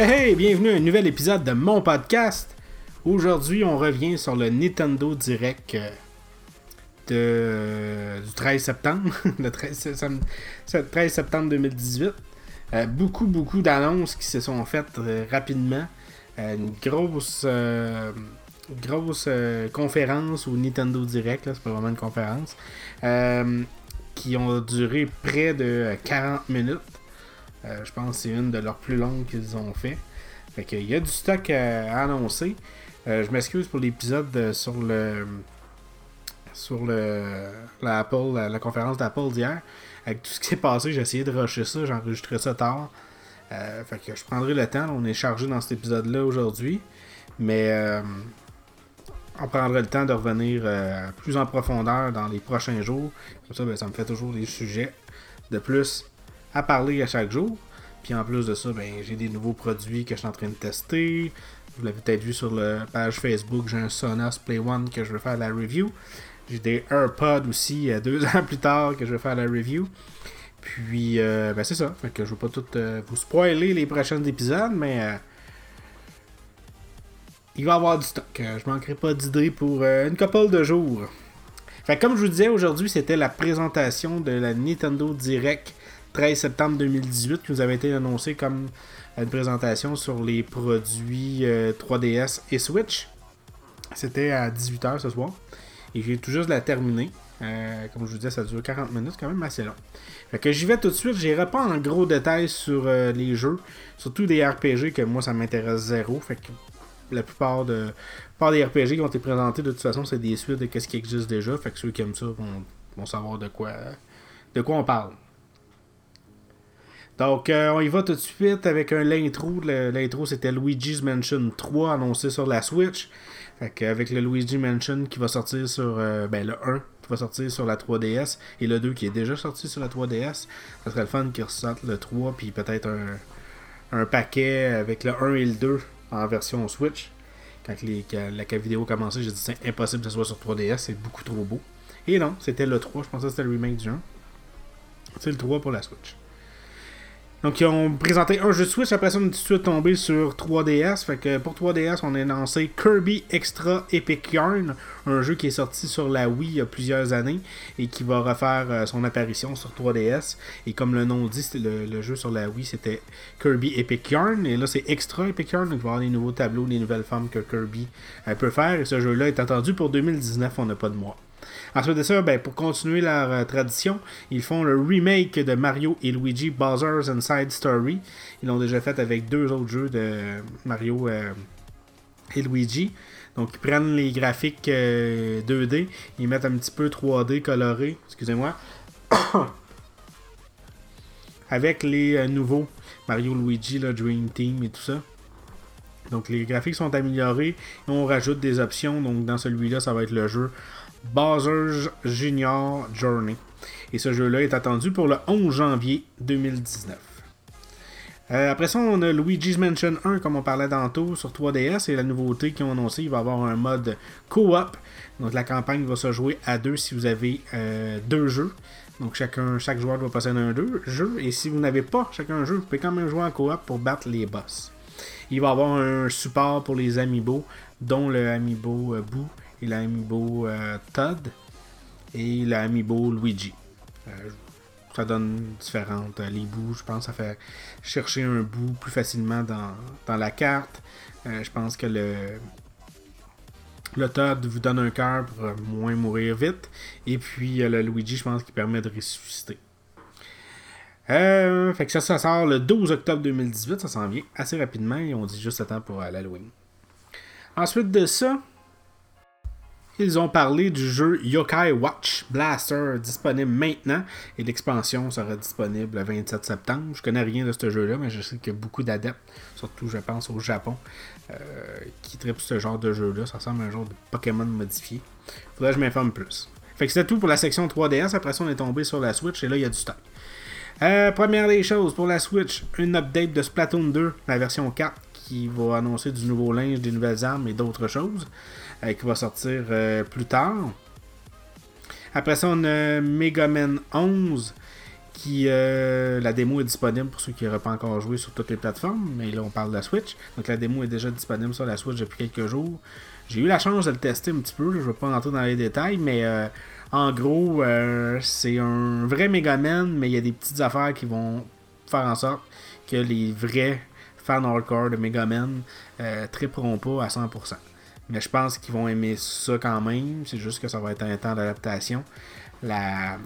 Hey hey, bienvenue à un nouvel épisode de mon podcast. Aujourd'hui, on revient sur le Nintendo Direct euh, euh, du 13 septembre, le 13, septembre- ce 13 septembre 2018. Euh, beaucoup, beaucoup d'annonces qui se sont faites rapidement. Une grosse, grosse conférence au Nintendo Direct, c'est pas vraiment une conférence, qui ont duré près de euh, 40 minutes. Euh, je pense que c'est une de leurs plus longues qu'ils ont fait. Fait qu'il y a du stock à, annoncer. Euh, je m'excuse pour l'épisode euh, sur le sur le la Apple, la, conférence d'Apple d'hier. Avec tout ce qui s'est passé, j'ai essayé de rusher ça, j'ai ça tard. Fait que je prendrai le temps. on est chargé dans cet épisode-là aujourd'hui. Mais on prendra le temps de revenir plus en profondeur dans les prochains jours. Comme ça, ben, ça me fait toujours des sujets de plus à parler à chaque jour. Puis en plus de ça, ben, j'ai des nouveaux produits que je suis en train de tester. Vous l'avez peut-être vu sur la page Facebook, j'ai un Sonos Play One que je veux faire la review. J'ai des AirPods aussi, euh, deux ans plus tard, que je vais faire la review. Puis, euh, ben c'est ça. Fait que je veux pas tout euh, vous spoiler les prochains épisodes, mais euh, il va y avoir du stock. Je manquerai pas d'idées pour une couple de jours. Fait que comme je vous disais, aujourd'hui, c'était la présentation de la Nintendo Direct 13 septembre 2018 qui nous avait été annoncée comme une présentation sur les produits euh, 3DS et Switch. C'était à 18h ce soir. Et j'ai tout juste la terminer. Euh, comme je vous disais, ça dure 40 minutes, quand même assez long. Fait que j'y vais tout de suite. J'irai pas en gros détail sur euh, les jeux. Surtout des RPG que moi ça m'intéresse zéro. Fait que la plupart de plupart des RPG qui ont été présentés de toute façon c'est des suites de ce qui existe déjà. Fait que ceux qui aiment ça vont, vont savoir de quoi de quoi on parle. Donc, euh, on y va tout de suite avec un l'intro. L'intro, c'était Luigi's Mansion 3 annoncé sur la Switch. Fait le Luigi Mansion qui va sortir sur. euh, ben, le 1 qui va sortir sur la 3DS et le 2 qui est déjà sorti sur la 3DS, ça serait le fun qu'ils ressortent le 3 puis peut-être un, un paquet avec le 1 et le 2 en version Switch. Quand, les, quand la vidéo a commencé, j'ai dit c'est impossible que ce soit sur 3DS, c'est beaucoup trop beau. Et non, c'était le 3, je pensais que c'était le remake du 1. C'est le 3 pour la Switch. Donc, ils ont présenté un jeu de Switch, après ça, on est tout de suite tombé sur 3DS. Fait que pour 3DS, on a lancé Kirby Extra Epic Yarn, un jeu qui est sorti sur la Wii il y a plusieurs années et qui va refaire euh, son apparition sur 3DS. Et comme le nom dit, le jeu sur la Wii, c'était Kirby Epic Yarn. Et là, c'est Extra Epic Yarn, donc il va y avoir des nouveaux tableaux, des nouvelles formes que Kirby euh, peut faire. Et ce jeu-là est attendu pour 2019, on n'a pas de mois. Ensuite de ça, ben, pour continuer leur euh, tradition, ils font le remake de Mario et Luigi Bowser's Inside Story. Ils l'ont déjà fait avec deux autres jeux de Mario euh, et Luigi. Donc ils prennent les graphiques euh, 2D, ils mettent un petit peu 3D coloré, excusez-moi, avec les euh, nouveaux Mario, Luigi, le Dream Team et tout ça. Donc les graphiques sont améliorés et on rajoute des options. Donc dans celui-là, ça va être le jeu Bowser's Junior Journey. Et ce jeu-là est attendu pour le 11 janvier 2019. Euh, après ça, on a Luigi's Mansion 1, comme on parlait tantôt, sur 3DS. Et la nouveauté qu'ils ont annoncé, il va avoir un mode co-op. Donc la campagne va se jouer à deux si vous avez euh, deux jeux. Donc chacun, chaque joueur doit posséder un deux, jeu. Et si vous n'avez pas chacun un jeu, vous pouvez quand même jouer en coop pour battre les boss. Il va y avoir un support pour les amiibo, dont le amiibo euh, Boo et l'amiibo euh, Todd et l'amiibo Luigi. Euh, ça donne différentes. euh, les bouts, je pense, ça fait chercher un bout plus facilement dans, la carte. Euh, je pense que le, le Todd vous donne un cœur pour moins mourir vite. Et puis le Luigi, je pense qu'il permet de ressusciter. Euh, fait que ça, ça sort le 12 octobre 2018, ça s'en vient assez rapidement et on dit juste temps pour l'Halloween. Ensuite de ça, ils ont parlé du jeu Yokai Watch Blaster disponible maintenant et l'expansion sera disponible le 27 septembre. Je connais rien de ce jeu-là, mais je sais qu'il y a beaucoup d'adeptes, surtout je pense au Japon, euh, qui trippent ce genre de jeu-là. Ça ressemble à un genre de Pokémon modifié. Faudrait que je m'informe plus. Fait que c'était tout pour la section 3DS. Après ça, on est tombé sur la Switch et là, il y a du stock. Euh, première des choses, pour la Switch, une update de Splatoon 2, la version 4, qui va annoncer du nouveau linge, des nouvelles armes et d'autres choses, euh, qui va sortir euh, plus tard. Après ça, on a Mega Man 11, Qui, la démo est disponible pour ceux qui n'auraient pas encore joué sur toutes les plateformes, mais là on parle de la Switch. Donc la démo est déjà disponible sur la Switch depuis quelques jours. J'ai eu la chance de le tester un petit peu, je ne vais pas rentrer dans les détails, mais en gros, euh, c'est un vrai Megaman, mais il y a des petites affaires qui vont faire en sorte que les vrais fans hardcore de Megaman euh, triperont pas à 100%. Mais je pense qu'ils vont aimer ça quand même, c'est juste que ça va être un temps d'adaptation. Le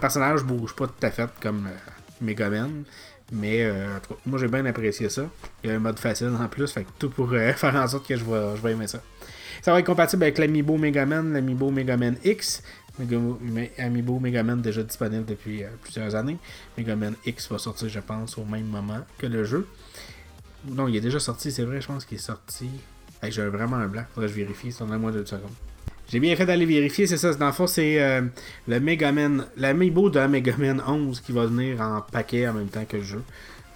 personnage bouge pas tout à fait comme euh, Megaman. Mais euh, moi j'ai bien apprécié ça. Il y a un mode facile en plus, fait tout pour faire en sorte que je vais aimer ça. Ça va être compatible avec l'Amiibo Megaman, l'Amiibo Megaman X, Amiibo Megaman déjà disponible depuis euh, plusieurs années. Megaman X va sortir, je pense, au même moment que le jeu. Non, il est déjà sorti, c'est vrai, je pense qu'il est sorti. J'ai vraiment un blanc, faudrait que je vérifie, c'est en moins deux secondes. J'ai bien fait d'aller vérifier, c'est ça. Dans le fond, c'est euh, le Megaman, l'amiibo de Megaman 11 qui va venir en paquet en même temps que le jeu.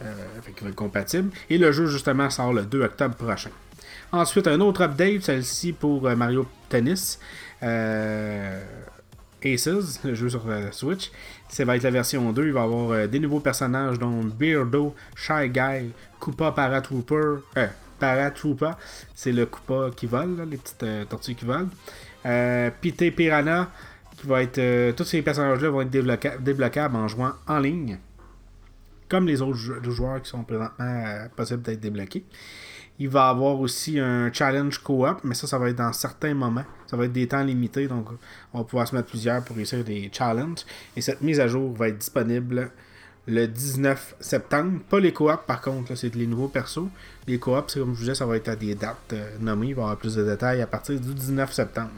Euh, fait qu'il va être compatible. Et le jeu, justement, sort le 2 octobre prochain. Ensuite, un autre update, celle-ci pour euh, Mario Tennis. Euh, Aces, le jeu sur la Switch. Ça va être la version 2. Il va y avoir euh, des nouveaux personnages, dont Beardo, Shy Guy, Koopa Paratrooper. Euh, Paratroopa, c'est le Koopa qui vole, les petites euh, tortues qui volent. Euh, Pité Piranha, qui va être. euh, tous ces personnages-là vont être débloquables, en jouant en ligne. Comme les autres jou- joueurs qui sont présentement euh, possibles d'être débloqués. Il va avoir aussi un challenge co-op, mais ça, ça va être dans certains moments. Ça va être des temps limités, donc on va pouvoir se mettre plusieurs pour réussir des challenges. Et cette mise à jour va être disponible le 19 septembre. Pas les co-op par contre, c'est les nouveaux persos. Les co-op, c'est comme je vous disais, ça va être à des dates euh, nommées. Il va y avoir plus de détails à partir du 19 septembre.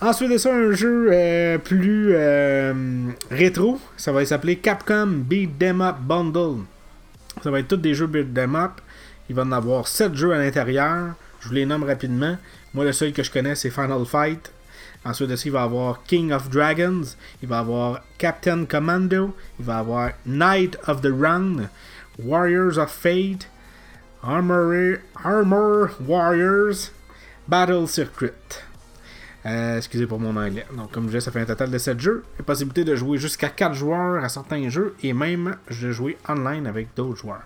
Ensuite de ça, un jeu euh, plus euh, rétro. Ça va s'appeler Capcom Beat 'em Up Bundle. Ça va être tous des jeux Beat 'em Up. Il va en avoir 7 jeux à l'intérieur. Je vous les nomme rapidement. Moi, le seul que je connais, c'est Final Fight. Ensuite de il va avoir King of Dragons. Il va avoir Captain Commando. Il va avoir Knight of the Round. Warriors of Fate. Armor, Armor Warriors. Battle Circuit. Euh, excusez pour mon anglais. Donc, comme je disais, ça fait un total de 7 jeux. La possibilité de jouer jusqu'à 4 joueurs à certains jeux et même de jouer online avec d'autres joueurs.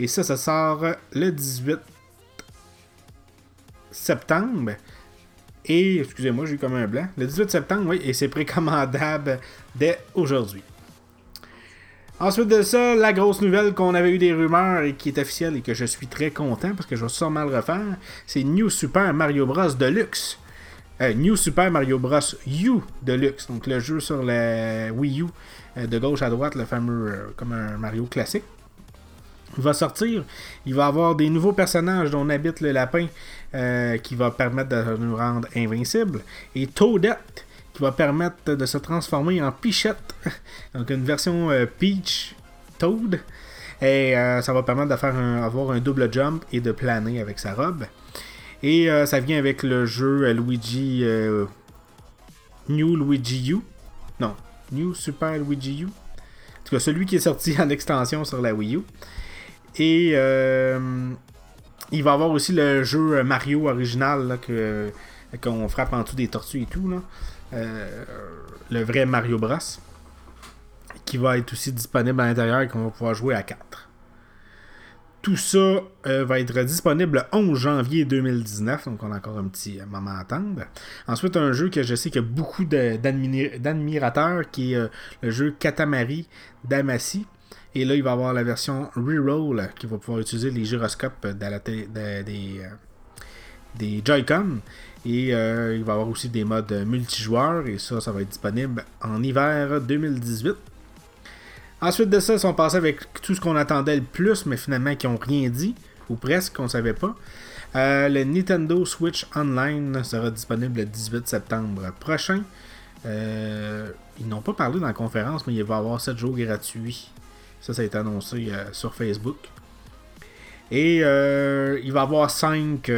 Et ça, ça sort le 18 septembre. Et, excusez-moi, j'ai eu comme un blanc. Le 18 septembre, oui, et c'est précommandable dès aujourd'hui. Ensuite de ça, la grosse nouvelle qu'on avait eu des rumeurs et qui est officielle et que je suis très content parce que je vais sûrement le refaire, c'est New Super Mario Bros. Deluxe. Euh, New Super Mario Bros. U Deluxe, donc le jeu sur la Wii U, euh, de gauche à droite, le fameux euh, comme un Mario classique. Il va sortir, il va avoir des nouveaux personnages dont habite le lapin euh, qui va permettre de nous rendre invincibles, et Toadette qui va permettre de se transformer en Pichette, donc une version euh, Peach Toad, et euh, ça va permettre faire un- un double jump et de planer avec sa robe. Et ça vient avec le jeu Luigi New Luigi U. Non, New Super Luigi U. En tout cas, celui qui est sorti en extension sur la Wii U. Et euh, il va y avoir aussi le jeu Mario original là, que, qu'on frappe en dessous des tortues et tout. Là. Euh, le vrai Mario Bros. Qui va être aussi disponible à l'intérieur et qu'on va pouvoir jouer à 4. Tout ça euh, va être disponible le 11 janvier 2019, donc on a encore un petit moment à attendre. Ensuite, un jeu que je sais qu'il y a beaucoup d'admirateurs, qui est le jeu Katamari Damacy. Et là, il va avoir la version Reroll, qui va pouvoir utiliser les gyroscopes euh, des Joy-Con. Et euh, il va avoir aussi des modes multijoueurs, et ça, ça va être disponible en hiver 2018. Ensuite de ça, ils sont passés avec tout ce qu'on attendait le plus, mais finalement qui n'ont rien dit, ou presque, qu'on savait pas. Euh, le Nintendo Switch Online sera disponible le 18 septembre prochain. Ils n'ont pas parlé dans la conférence, mais il va y avoir 7 jours gratuits. Ça, ça a été annoncé euh, sur Facebook. Et euh, il va y avoir 5,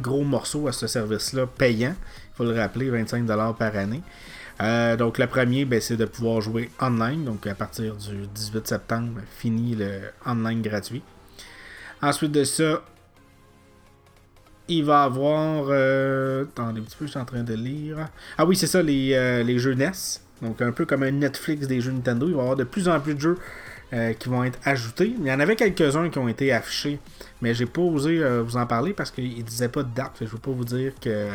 gros morceaux à ce service-là payant. Il faut le rappeler, 25$ par année. Euh, donc le premier, ben, c'est de pouvoir jouer online. Donc à partir du 18 septembre, fini le online gratuit. Ensuite de ça, il va avoir. Euh, attendez un petit peu, je suis en train de lire. Ah oui, c'est ça, les, euh, les jeux NES. Donc un peu comme un Netflix des jeux Nintendo. Il va y avoir de plus en plus de jeux euh, qui vont être ajoutés. Il y en avait quelques-uns qui ont été affichés, mais j'ai pas osé vous en parler parce qu'ils disaient pas de date. Je ne veux pas vous dire que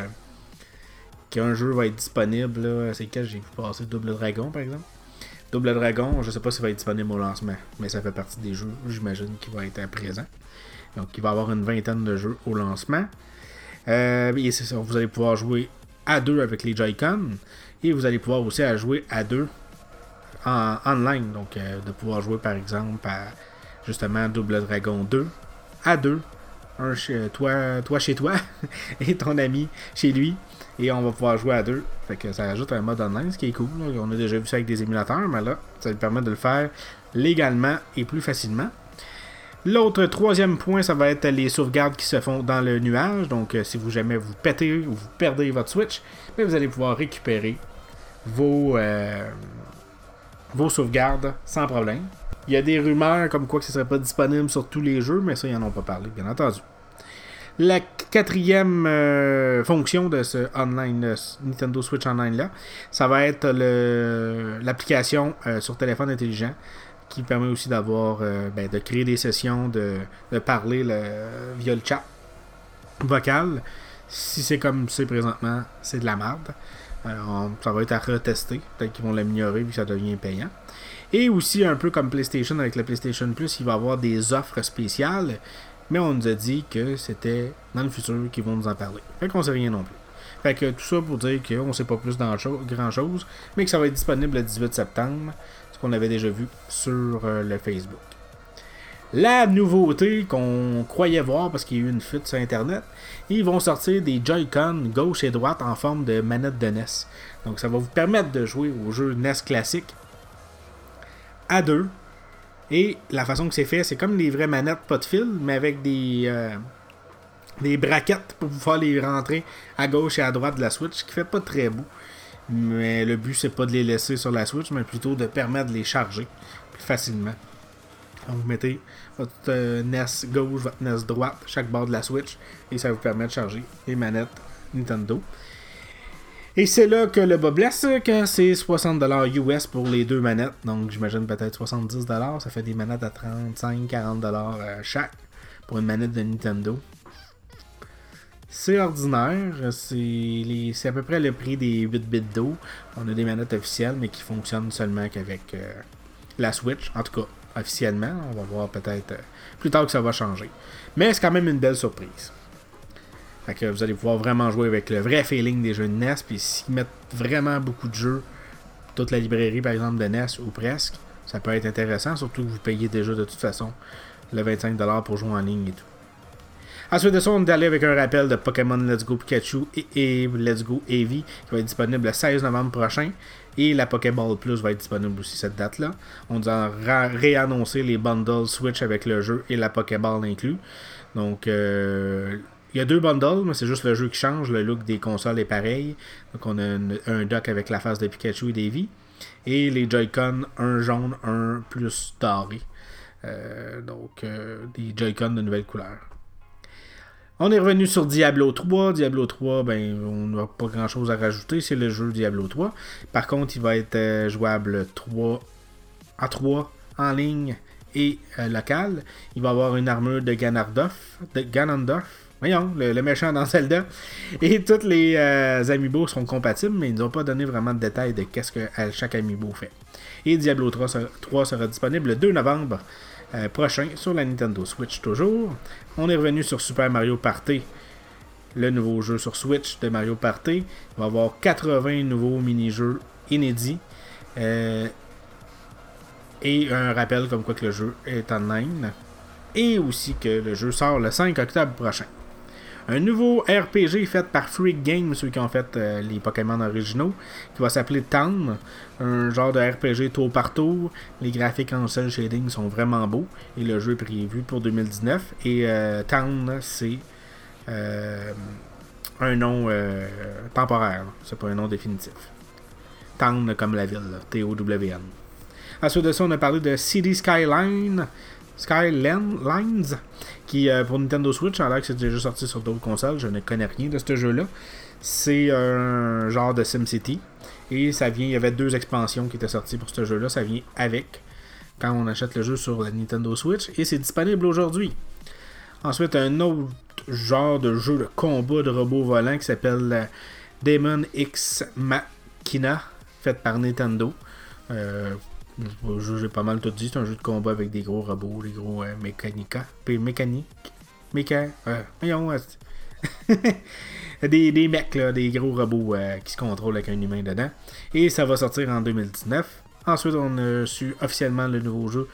qu'un jeu va être disponible. C'est quel? J'ai vu passer Double Dragon par exemple. Double Dragon, je sais pas s'il va être disponible au lancement, mais ça fait partie des jeux, j'imagine, qui vont être présents. Donc il va y avoir une vingtaine de jeux au lancement. Euh, et c'est ça, vous allez pouvoir jouer à deux avec les Joy-Con. Et vous allez pouvoir aussi à jouer à deux en online. Donc euh, de pouvoir jouer par exemple à justement Double Dragon 2 à deux. Chez toi, toi chez toi et ton ami chez lui. Et on va pouvoir jouer à deux. Fait que ça ajoute un mode online, ce qui est cool. On a déjà vu ça avec des émulateurs, mais là, ça nous permet de le faire légalement et plus facilement. L'autre troisième point, ça va être les sauvegardes qui se font dans le nuage. Donc, euh, si vous jamais vous pétez ou vous perdez votre Switch, vous allez pouvoir récupérer vos, euh, vos sauvegardes sans problème. Il y a des rumeurs comme quoi ce ne serait pas disponible sur tous les jeux, mais ça, ils n'en ont pas parlé, bien entendu. La quatrième euh, fonction de ce online, Nintendo Switch Online là, ça va être l'application sur téléphone intelligent qui permet aussi d'avoir euh, ben, de créer des sessions, de, parler via le chat vocal. Si c'est comme c'est présentement, c'est de la merde. Ça va être à retester. Peut-être qu'ils vont l'améliorer vu que ça devient payant. Et aussi, un peu comme PlayStation avec la PlayStation Plus, il va avoir des offres spéciales. Mais on nous a dit que c'était dans le futur qu'ils vont nous en parler. Fait qu'on sait rien non plus. Fait que tout ça pour dire qu'on sait pas plus grand chose, mais que ça va être disponible le 18 septembre qu'on avait déjà vu sur euh, le Facebook. La nouveauté qu'on croyait voir parce qu'il y a eu une fuite sur Internet, ils vont sortir des Joy-Con gauche et droite en forme de manette de NES. Donc ça va vous permettre de jouer au jeu NES classique à deux. Et la façon que c'est fait, c'est comme les vraies manettes pas de fil, mais avec des, euh, des braquettes pour pouvoir les rentrer à gauche et à droite de la Switch, ce qui fait pas très beau. Mais le but, c'est pas de les laisser sur la Switch, mais plutôt de permettre de les charger plus facilement. Donc, vous mettez votre euh, NES gauche, votre NES droite, chaque bord de la Switch, et ça vous permet de charger les manettes Nintendo. Et c'est là que le bas blesse, c'est 60$ US pour les deux manettes. Donc, j'imagine peut-être 70$. Ça fait des manettes à 35-40$ euh, chaque pour une manette de Nintendo. C'est ordinaire. C'est à peu près le prix des 8 bits d'eau. On a des manettes officielles, mais qui fonctionnent seulement qu'avec euh, la Switch. En tout cas, officiellement. On va voir peut-être euh, plus tard que ça va changer. Mais c'est quand même une belle surprise. Fait que vous allez pouvoir vraiment jouer avec le vrai feeling des jeux de NES. Puis s'ils mettent vraiment beaucoup de jeux, toute la librairie par exemple de NES ou presque, ça peut être intéressant. Surtout que vous payez déjà de toute façon le 25$ pour jouer en ligne et tout. Ensuite de ça, on est allé avec un rappel de Pokémon Let's Go Pikachu et, Let's Go Eevee qui va être disponible le 16 novembre prochain. Et la Pokéball Plus va être disponible aussi cette date-là. On a réannoncé les bundles Switch avec le jeu et la Pokéball inclus. Donc, euh, il y a deux bundles, mais c'est juste le jeu qui change. Le look des consoles est pareil. Donc, on a un dock avec la face de Pikachu et d'Eevee. Et les Joy-Con, un jaune, un plus doré. Euh, donc, euh, des Joy-Con de nouvelles couleurs. On est revenu sur Diablo 3. Diablo 3, ben, on n'a pas grand chose à rajouter, c'est le jeu Diablo 3. Par contre, il va être euh, jouable 3 à 3 en ligne et euh, local. Il va avoir une armure de Ganondorf, de Ganondorf, voyons, le, méchant dans Zelda. Et tous les euh, amiibo sont compatibles, mais ils n'ont pas donné vraiment de détails de qu'est-ce que chaque amiibo fait. Et Diablo 3 3 sera disponible le 2 novembre euh, prochain sur la Nintendo Switch toujours. On est revenu sur Super Mario Party, le nouveau jeu sur Switch de Mario Party. Il va y avoir 80 nouveaux mini-jeux inédits. Euh, et un rappel comme quoi que le jeu est en ligne. Et aussi que le jeu sort le 5 octobre prochain un nouveau RPG fait par Freak Games, ceux qui ont fait euh, les Pokémon originaux, qui va s'appeler Town. Un genre de RPG tour par tour. Les graphiques en cel shading sont vraiment beaux. Et le jeu est prévu pour 2019. Et euh, Town, c'est euh, un nom temporaire. C'est pas un nom définitif. Town comme la ville, T-O-W-N. Ensuite de ça, on a parlé de City Skyline Skylines, qui pour Nintendo Switch, alors que c'est déjà sorti sur d'autres consoles, je ne connais rien de ce jeu-là. C'est un genre de SimCity. Et ça vient, il y avait deux expansions qui étaient sorties pour ce jeu-là. Ça vient avec quand on achète le jeu sur la Nintendo Switch. Et c'est disponible aujourd'hui. Ensuite, un autre genre de jeu de combat de robots volants qui s'appelle euh, Demon X Machina, fait par Nintendo. Euh, j'ai pas mal tout dit, c'est un jeu de combat avec des gros robots, des gros euh, mécanica, mécaniques. Méca, euh, des, des mecs, là, des gros robots euh, qui se contrôlent avec un humain dedans. Et ça va sortir en 2019. Ensuite, on a su officiellement le nouveau jeu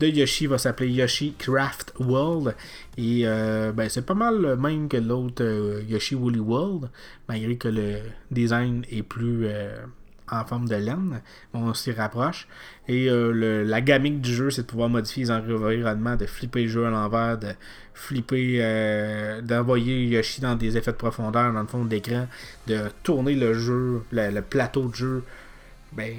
de Yoshi va s'appeler Yoshi Craft World. Et euh, ben, c'est pas mal le même que l'autre euh, Yoshi Woolly World, malgré que le design est plus en forme de laine. On s'y rapproche. Et euh, la gamique du jeu, c'est de pouvoir modifier les environnements, de flipper le jeu à l'envers, de flipper, euh, d'envoyer Yoshi dans des effets de profondeur dans le fond de l'écran, de tourner le jeu, le, plateau de jeu, ben,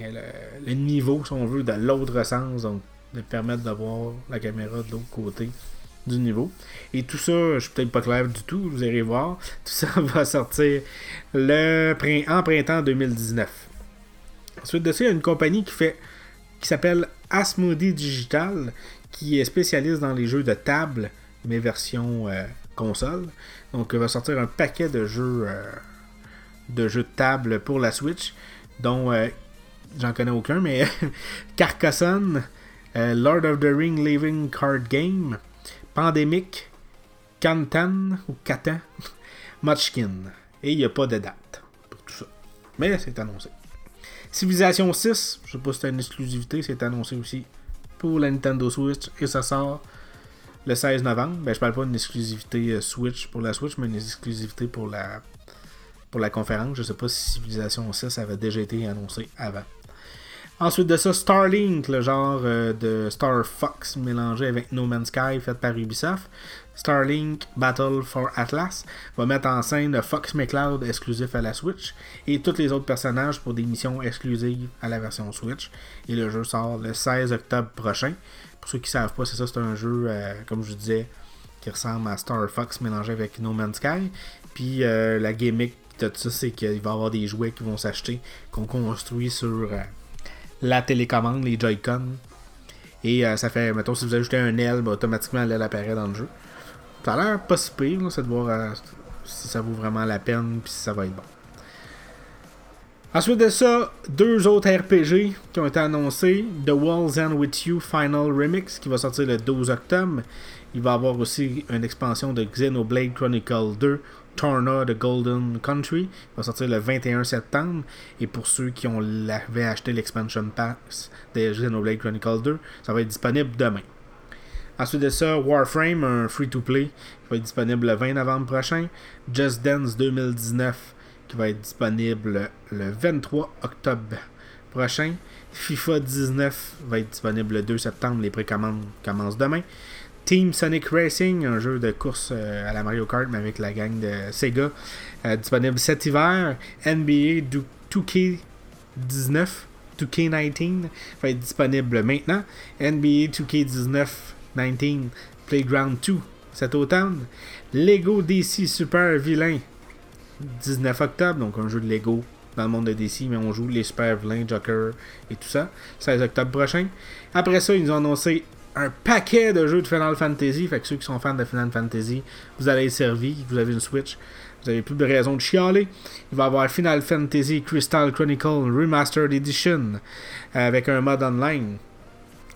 le, niveau, si on veut, de l'autre sens. Donc, de permettre d'avoir la caméra de l'autre côté du niveau. Et tout ça, je suis peut-être pas clair du tout, vous allez voir. Tout ça va sortir le en printemps 2019. Ensuite de ça, il y a une compagnie qui fait qui s'appelle Asmodee Digital, qui est spécialiste dans les jeux de table, mais version euh, console. Donc, il va sortir un paquet de jeux euh, de jeux de table pour la Switch, dont euh, j'en connais aucun, mais Carcassonne, Lord of the Ring Living Card Game, Pandemic, Cantan ou Catan, Munchkin. Et il n'y a pas de date pour tout ça. Mais c'est annoncé. Civilization 6, je sais pas si c'est une exclusivité, c'est annoncé aussi pour la Nintendo Switch et ça sort le 16 novembre. Ben, je parle pas d'une exclusivité euh, Switch pour la Switch, mais une exclusivité pour la, pour la conférence. Je sais pas si Civilization 6 avait déjà été annoncé avant. Ensuite de ça, Starlink, le genre euh, de Star Fox mélangé avec No Man's Sky fait par Ubisoft. Starlink Battle for Atlas va mettre en scène le Fox McCloud exclusif à la Switch et tous les autres personnages pour des missions exclusives à la version Switch. Et le jeu sort le 16 octobre prochain. Pour ceux qui ne savent pas, c'est ça, c'est un jeu, euh, comme je disais, qui ressemble à Star Fox mélangé avec No Man's Sky. Puis euh, la gimmick de tout ça, c'est qu'il va y avoir des jouets qui vont s'acheter, qu'on construit sur la télécommande, les Joy-Con. Et euh, ça fait, mettons, si vous ajoutez un L, ben, automatiquement l'aile apparaît dans le jeu. Ça a l'air pas si pire, c'est de voir euh, si ça vaut vraiment la peine, puis si ça va être bon. Ensuite de ça, deux autres RPG qui ont été annoncés. The Walls End With You Final Remix qui va sortir le 12 octobre. Il va y avoir aussi une expansion de Xenoblade Chronicle 2 Torna de Golden Country. Va sortir le 21 septembre. Et pour ceux qui ont acheté l'expansion pass de Xenoblade Chronicle 2, ça va être disponible demain. Ensuite de ça, Warframe, un free-to-play, qui va être disponible le 20 novembre prochain. Just Dance 2019, qui va être disponible le 23 octobre prochain. FIFA 19 va être disponible le 2 septembre. Les précommandes commencent demain. Team Sonic Racing, un jeu de course euh, à la Mario Kart, mais avec la gang de Sega, euh, disponible cet hiver. NBA 2K19, 2K19 va être disponible maintenant. NBA 2K19 19 Playground 2 cet automne. Lego DC Super Vilain 19 octobre, donc un jeu de Lego dans le monde de DC, mais on joue les super vilains, Joker et tout ça. 16 octobre prochain. Après ça, ils nous ont annoncé un paquet de jeux de Final Fantasy. Fait que ceux qui sont fans de Final Fantasy, vous allez être servis. Vous avez une Switch. Vous avez plus de raison de chialer. Il va y avoir Final Fantasy Crystal Chronicle Remastered Edition avec un mode online.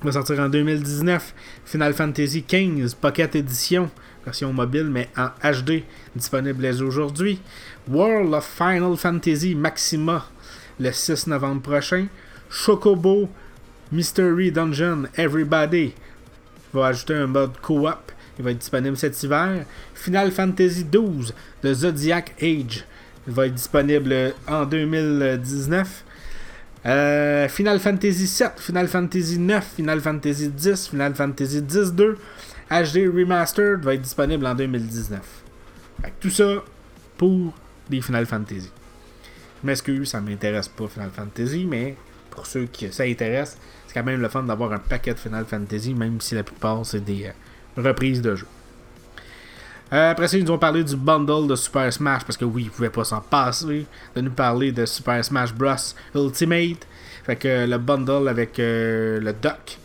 Il va sortir en 2019. Final Fantasy XV Pocket Edition, version mobile mais en HD, disponible aujourd'hui. World of Final Fantasy Maxima le 6 novembre prochain. Chocobo Mystery Dungeon Everybody va ajouter un mode co-op. Il va être disponible cet hiver. Final Fantasy XII de Zodiac Age il va être disponible en 2019. Euh, Final Fantasy VII, Final Fantasy IX, Final Fantasy X, Final Fantasy X-2 HD Remastered va être disponible en 2019. tout ça pour des Final Fantasy. Je m'excuse, ça m'intéresse pas Final Fantasy, mais pour ceux qui ça intéresse, c'est quand même le fun d'avoir un paquet de Final Fantasy, même si la plupart c'est des euh, reprises de jeux. Euh, après ça, ils nous ont parlé du bundle de Super Smash, parce que oui, ils pouvaient pas s'en passer de nous parler de Super Smash Bros. Ultimate. Fait que le bundle avec euh, le dock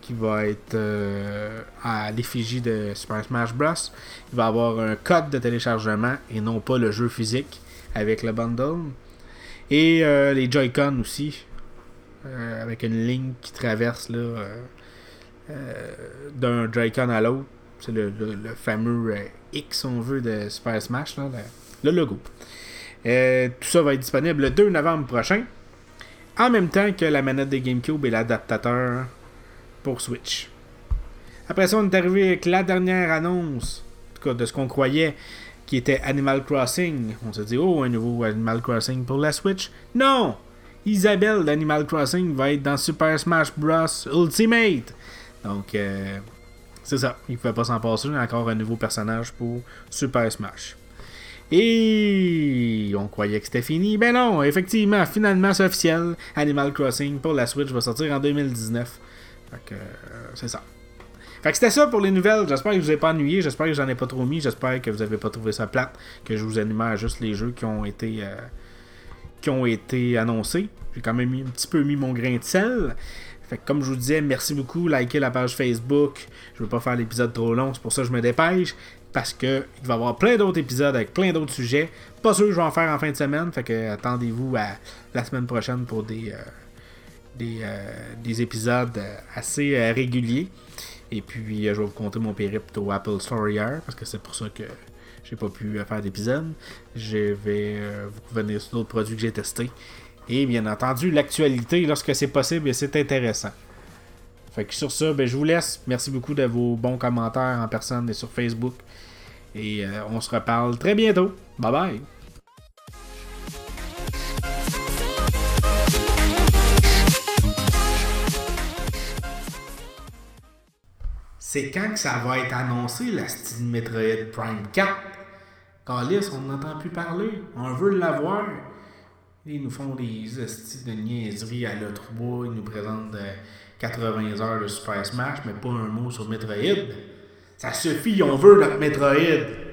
qui va être à l'effigie de Super Smash Bros. Il va avoir un code de téléchargement et non pas le jeu physique avec le bundle. Et les Joy-Con aussi, euh, avec une ligne qui traverse là, euh, euh, d'un Joy-Con à l'autre. C'est le, fameux X, on veut, de Super Smash, là, le, logo. tout ça va être disponible le 2 novembre prochain, en même temps que la manette de GameCube et l'adaptateur pour Switch. Après ça, on est arrivé avec la dernière annonce, en tout cas de ce qu'on croyait, qui était Animal Crossing. On s'est dit, oh, un nouveau Animal Crossing pour la Switch. Non! Isabelle d'Animal Crossing va être dans Super Smash Bros. Ultimate. Donc, euh, c'est ça. Il ne pouvait pas s'en passer. Encore un nouveau personnage pour Super Smash. Et on croyait que c'était fini. Ben non, effectivement, finalement, c'est officiel. Animal Crossing pour la Switch va sortir en 2019. Fait que, euh, c'est ça. Fait que c'était ça pour les nouvelles. J'espère que je vous ai pas ennuyé. J'espère que j'en ai pas trop mis. J'espère que vous avez pas trouvé ça plate. Que je vous énumère juste les jeux qui ont été. Euh, qui ont été annoncés. J'ai quand même un petit peu mis mon grain de sel. Fait comme je vous disais, merci beaucoup. Likez la page Facebook. Je veux pas faire l'épisode trop long, c'est pour ça que je me dépêche. Parce que il va y avoir plein d'autres épisodes avec plein d'autres sujets. Pas sûr que je vais en faire en fin de semaine. Fait que attendez-vous à la semaine prochaine pour des, euh, des, euh, des, épisodes assez euh, réguliers. Et puis je vais vous compter mon périple au Apple Store hier. Parce que c'est pour ça que j'ai pas pu faire d'épisode. Je vais vous revenir sur d'autres produits que j'ai testés. Et bien entendu, l'actualité, lorsque c'est possible, c'est intéressant. Fait que sur ça, ben, je vous laisse. Merci beaucoup de vos bons commentaires en personne et sur Facebook. Et euh, on se reparle très bientôt. Bye bye. C'est quand que ça va être annoncé, la style Metroid Prime 4? Calis, on n'entend plus parler. On veut l'avoir. Ils nous font des astuces de niaiseries à l'E3. Ils nous présentent 80 heures de Super Smash, mais pas un mot sur Metroid. Ça suffit, on veut notre Metroid.